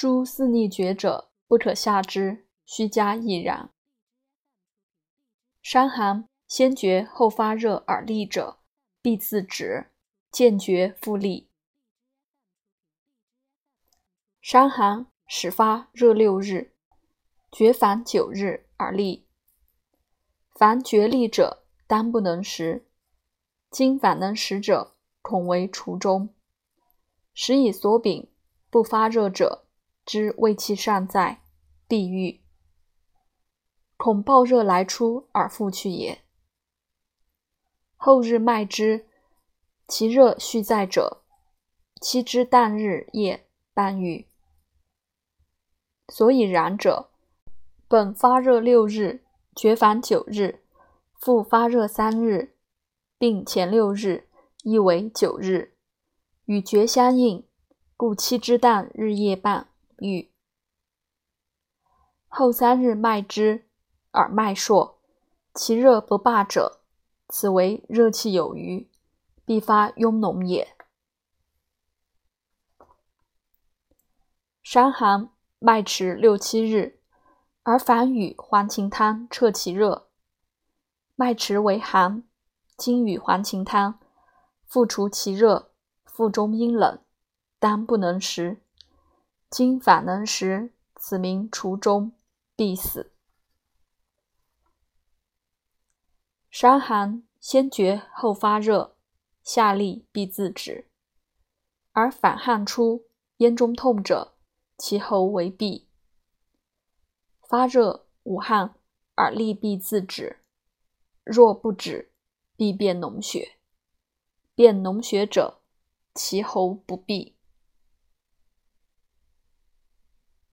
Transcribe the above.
诸四逆厥者，不可下之，须加亦然。伤寒先厥后发热而立者，必自止，见厥复立。伤寒始发热六日，厥反九日而立。凡厥立者，当不能食。今反能食者，恐为除中。食以所禀，不发热者。之胃气尚在，必愈。恐暴热来出而复去也。后日脉之，其热续在者，期之旦日夜半愈。所以然者，本发热六日，厥反九日，复发热三日，并前六日亦为九日，与厥相应，故七之旦日夜半。愈后三日脉之，耳脉硕，其热不罢者，此为热气有余，必发痈脓也。伤寒脉迟六七日，而反与黄芩汤彻其热，脉迟为寒，今与黄芩汤复除其热，腹中阴冷，当不能食。今反能食，此名除中，必死。伤寒先厥后发热，下痢必自止；而反汗出，咽中痛者，其喉为闭。发热无汗而痢必自止，若不止，必变脓血。变脓血者，其喉不闭。